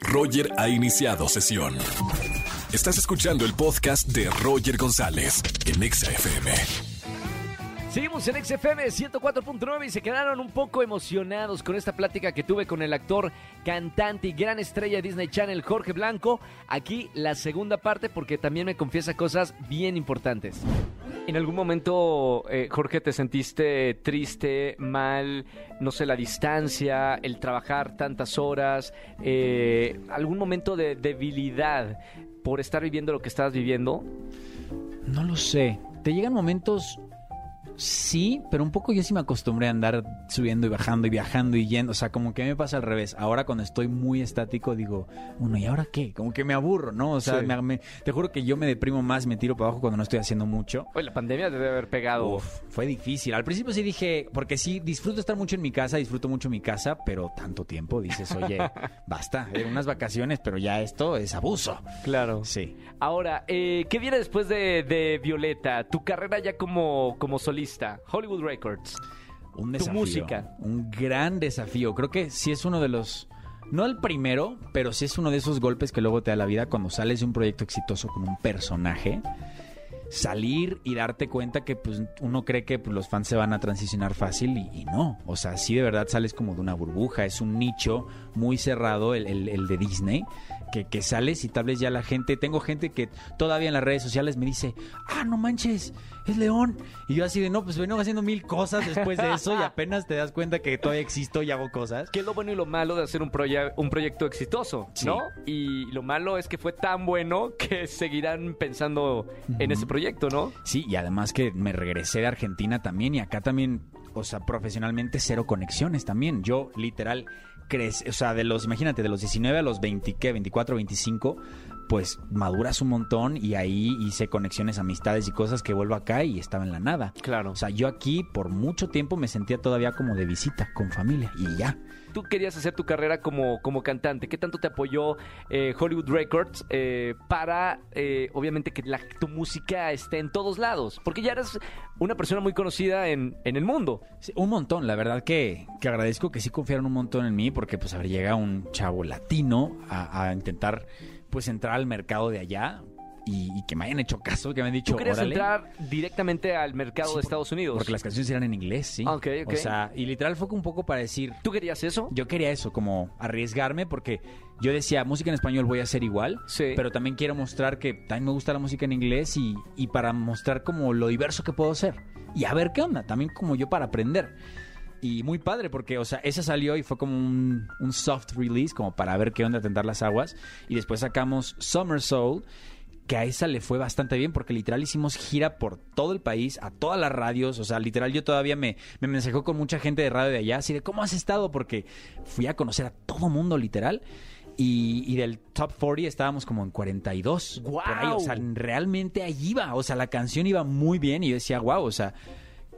Roger ha iniciado sesión. Estás escuchando el podcast de Roger González en Exa FM. Seguimos en XFM 104.9 y se quedaron un poco emocionados con esta plática que tuve con el actor, cantante y gran estrella de Disney Channel, Jorge Blanco. Aquí la segunda parte porque también me confiesa cosas bien importantes. ¿En algún momento, eh, Jorge, te sentiste triste, mal, no sé, la distancia, el trabajar tantas horas, eh, algún momento de debilidad por estar viviendo lo que estabas viviendo? No lo sé. Te llegan momentos Sí, pero un poco yo sí me acostumbré a andar subiendo y bajando y viajando y yendo. O sea, como que me pasa al revés. Ahora cuando estoy muy estático digo, bueno, ¿y ahora qué? Como que me aburro, ¿no? O sea, Sí. me- me- te juro que yo me deprimo más, me tiro para abajo cuando no estoy haciendo mucho. Oye, la pandemia debe haber pegado. Uf, fue difícil. Al principio sí dije, porque sí, disfruto estar mucho en mi casa, disfruto mucho mi casa, pero tanto tiempo dices, oye, basta, eh, unas vacaciones, pero ya esto es abuso. Claro. Sí. Ahora, eh, ¿qué viene después de, de Violeta? Tu carrera ya como, como solista, Hollywood Records. Un Tu desafío. música. Un gran desafío. Creo que sí es uno de los. No el primero, pero sí es uno de esos golpes que luego te da la vida cuando sales de un proyecto exitoso con un personaje. Salir y darte cuenta que pues, uno cree que pues, los fans se van a transicionar fácil y, y no. O sea, sí de verdad sales como de una burbuja. Es un nicho muy cerrado, el, el- el de Disney, que, que sales y tal vez ya la gente. Tengo gente que todavía en las redes sociales me dice: Ah, no manches, es León. Y yo así de no, pues vengo haciendo mil cosas después de eso y apenas te das cuenta que todavía existo y hago cosas. ¿Qué es lo bueno y lo malo de hacer un, proye- un proyecto exitoso? Sí. ¿No? Y lo malo es que fue tan bueno que seguirán pensando en ese proyecto, ¿no? Sí, y además que me regresé de Argentina también y acá también, o sea, profesionalmente cero conexiones también. Yo literal crece, o sea, de los, imagínate, de los 19 a los 20, ¿qué? 24, 25, pues maduras un montón y ahí hice conexiones, amistades y cosas que vuelvo acá y estaba en la nada. Claro. O sea, yo aquí por mucho tiempo me sentía todavía como de visita con familia y ya. Tú querías hacer tu carrera como, como cantante. ¿Qué tanto te apoyó eh, Hollywood Records eh, para, eh, obviamente, que la- tu música esté en todos lados? Porque ya eres una persona muy conocida en, en el mundo. Sí, un montón, la verdad que, que agradezco que sí confiaron un montón en mí porque pues a ver, llega un chavo latino a, a intentar pues entrar al mercado de allá y, que me hayan hecho caso, que me han dicho, Tú entrar directamente al mercado Sí, de Estados Unidos. Porque las canciones eran en inglés, sí. Ah, ok, ok. O sea, y literal fue un poco para decir, ¿Tú querías eso? yo quería eso, como arriesgarme porque yo decía, música en español voy a hacer igual, Sí. pero también quiero mostrar que también me gusta la música en inglés y, y para mostrar como lo diverso que puedo ser. Y a ver qué onda, también como yo para aprender. Y muy padre porque, o sea, esa salió y fue como un, un soft release, como para ver qué onda, tentar las aguas. Y después sacamos Summer Soul, que a esa le fue bastante bien porque literal hicimos gira por todo el país, a todas las radios. O sea, literal yo todavía me, me mensajó con mucha gente de radio de allá, así de, ¿cómo has estado? Porque fui a conocer a todo mundo, literal. Y, y del top 40 estábamos como en 42. ¡Guau! Por ahí, o sea, realmente ahí iba. O sea, la canción iba muy bien y yo decía, wow, o sea,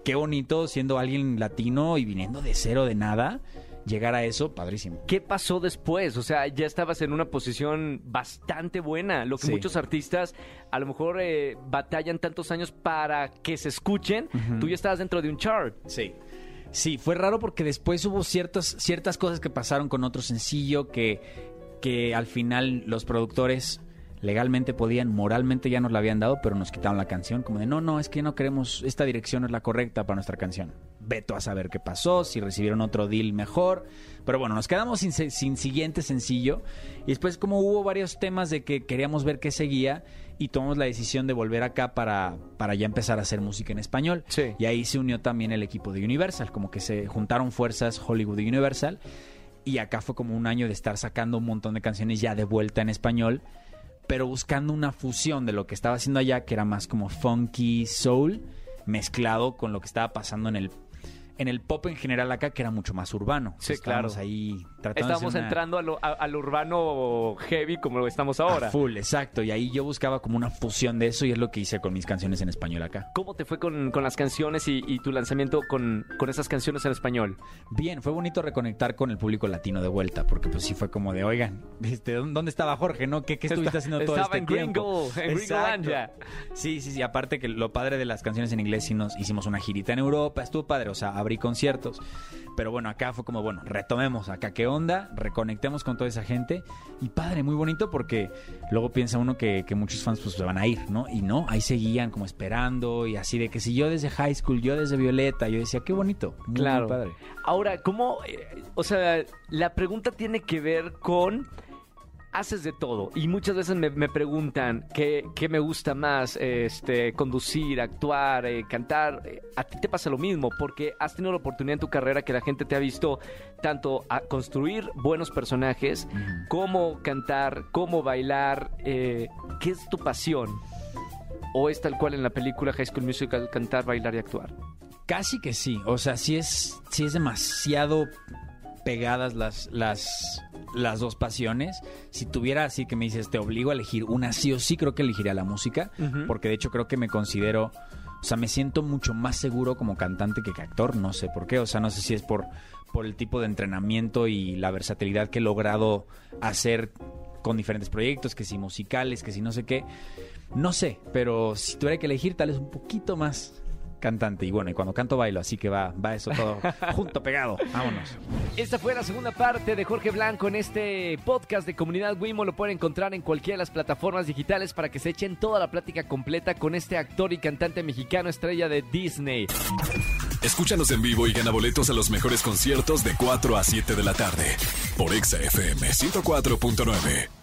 qué bonito siendo alguien latino y viniendo de cero, de nada, llegar a eso, padrísimo. ¿Qué pasó después? O sea, ya estabas en una posición bastante buena, lo que Sí. muchos artistas a lo mejor eh, batallan tantos años para que se escuchen. Tú ya estabas dentro de un chart. Sí. Sí, fue raro porque después hubo ciertas, ciertas cosas que pasaron con otro sencillo que, que al final los productores legalmente podían, moralmente ya nos la habían dado, pero nos quitaron la canción, como de no, no, es que no queremos, esta dirección no es la correcta para nuestra canción. Veto a saber qué pasó, si recibieron otro deal mejor, pero bueno, nos quedamos sin, sin siguiente sencillo y después como hubo varios temas de que queríamos ver qué seguía y tomamos la decisión de volver acá para, para ya empezar a hacer música en español. Sí. Y ahí se unió también el equipo de Universal, como que se juntaron fuerzas Hollywood y Universal. Y acá fue como un año de estar sacando un montón de canciones ya de vuelta en español, pero buscando una fusión de lo que estaba haciendo allá, que era más como funky soul, mezclado con lo que estaba pasando en el, en el pop en general acá, que era mucho más urbano. Sí, claro. ahí Estábamos una- entrando a lo- a- al urbano heavy como lo estamos ahora. a full, exacto. Y ahí yo buscaba como una fusión de eso y es lo que hice con mis canciones en español acá. ¿Cómo te fue con, con las canciones y, y tu lanzamiento con, con esas canciones en español? Bien, fue bonito reconectar con el público latino de vuelta, porque pues sí fue como de, oigan, este, ¿dó- ¿dónde estaba Jorge, no? ¿Qué, qué estuviste Está- haciendo todo estaba este en tiempo? Gringo, en. Gringolandia. Sí, sí, sí, aparte que lo padre de las canciones en inglés, sí nos hicimos una girita en Europa, estuvo padre, o sea, abrí conciertos, pero bueno, acá fue como, bueno, retomemos acá, ¿qué onda, reconectemos con toda esa gente. Y padre, muy bonito porque luego piensa uno que, que muchos fans pues se van a ir, ¿no? Y no, ahí seguían como esperando y así de que si yo desde high school, yo desde Violeta, yo decía, qué bonito. Muy Claro. padre. Ahora, ¿cómo? eh, o sea, la pregunta tiene que ver con. Haces de todo y muchas veces me, me preguntan qué, qué me gusta más, este, conducir, actuar, eh, cantar. A ti te pasa lo mismo porque has tenido la oportunidad en tu carrera que la gente te ha visto tanto a construir buenos personajes como cantar, como bailar. eh, ¿Qué es tu pasión? ¿O es tal cual en la película High School Musical cantar, bailar y actuar? Casi que sí. O sea, sí es, sí es demasiado pegadas las, las, las dos pasiones. Si tuviera así que me dices, te obligo a elegir una sí o sí, creo que elegiría la música. Porque de hecho creo que me considero. O sea, me siento mucho más seguro como cantante que, que actor. No sé por qué. O sea, no sé si es por, por el tipo de entrenamiento y la versatilidad que he logrado hacer con diferentes proyectos, que si musicales, que si no sé qué. No sé, pero si tuviera que elegir, tal vez un poquito más cantante. Y bueno, y cuando canto bailo, así que va, va eso todo junto, pegado. Vámonos. Esta fue la segunda parte de Jorge Blanco en este podcast de Comunidad Wimo. Lo pueden encontrar en cualquiera de las plataformas digitales para que se echen toda la plática completa con este actor y cantante mexicano estrella de Disney. Escúchanos en vivo y gana boletos a los mejores conciertos de 4 a 7 de la tarde por Exa FM 104.9.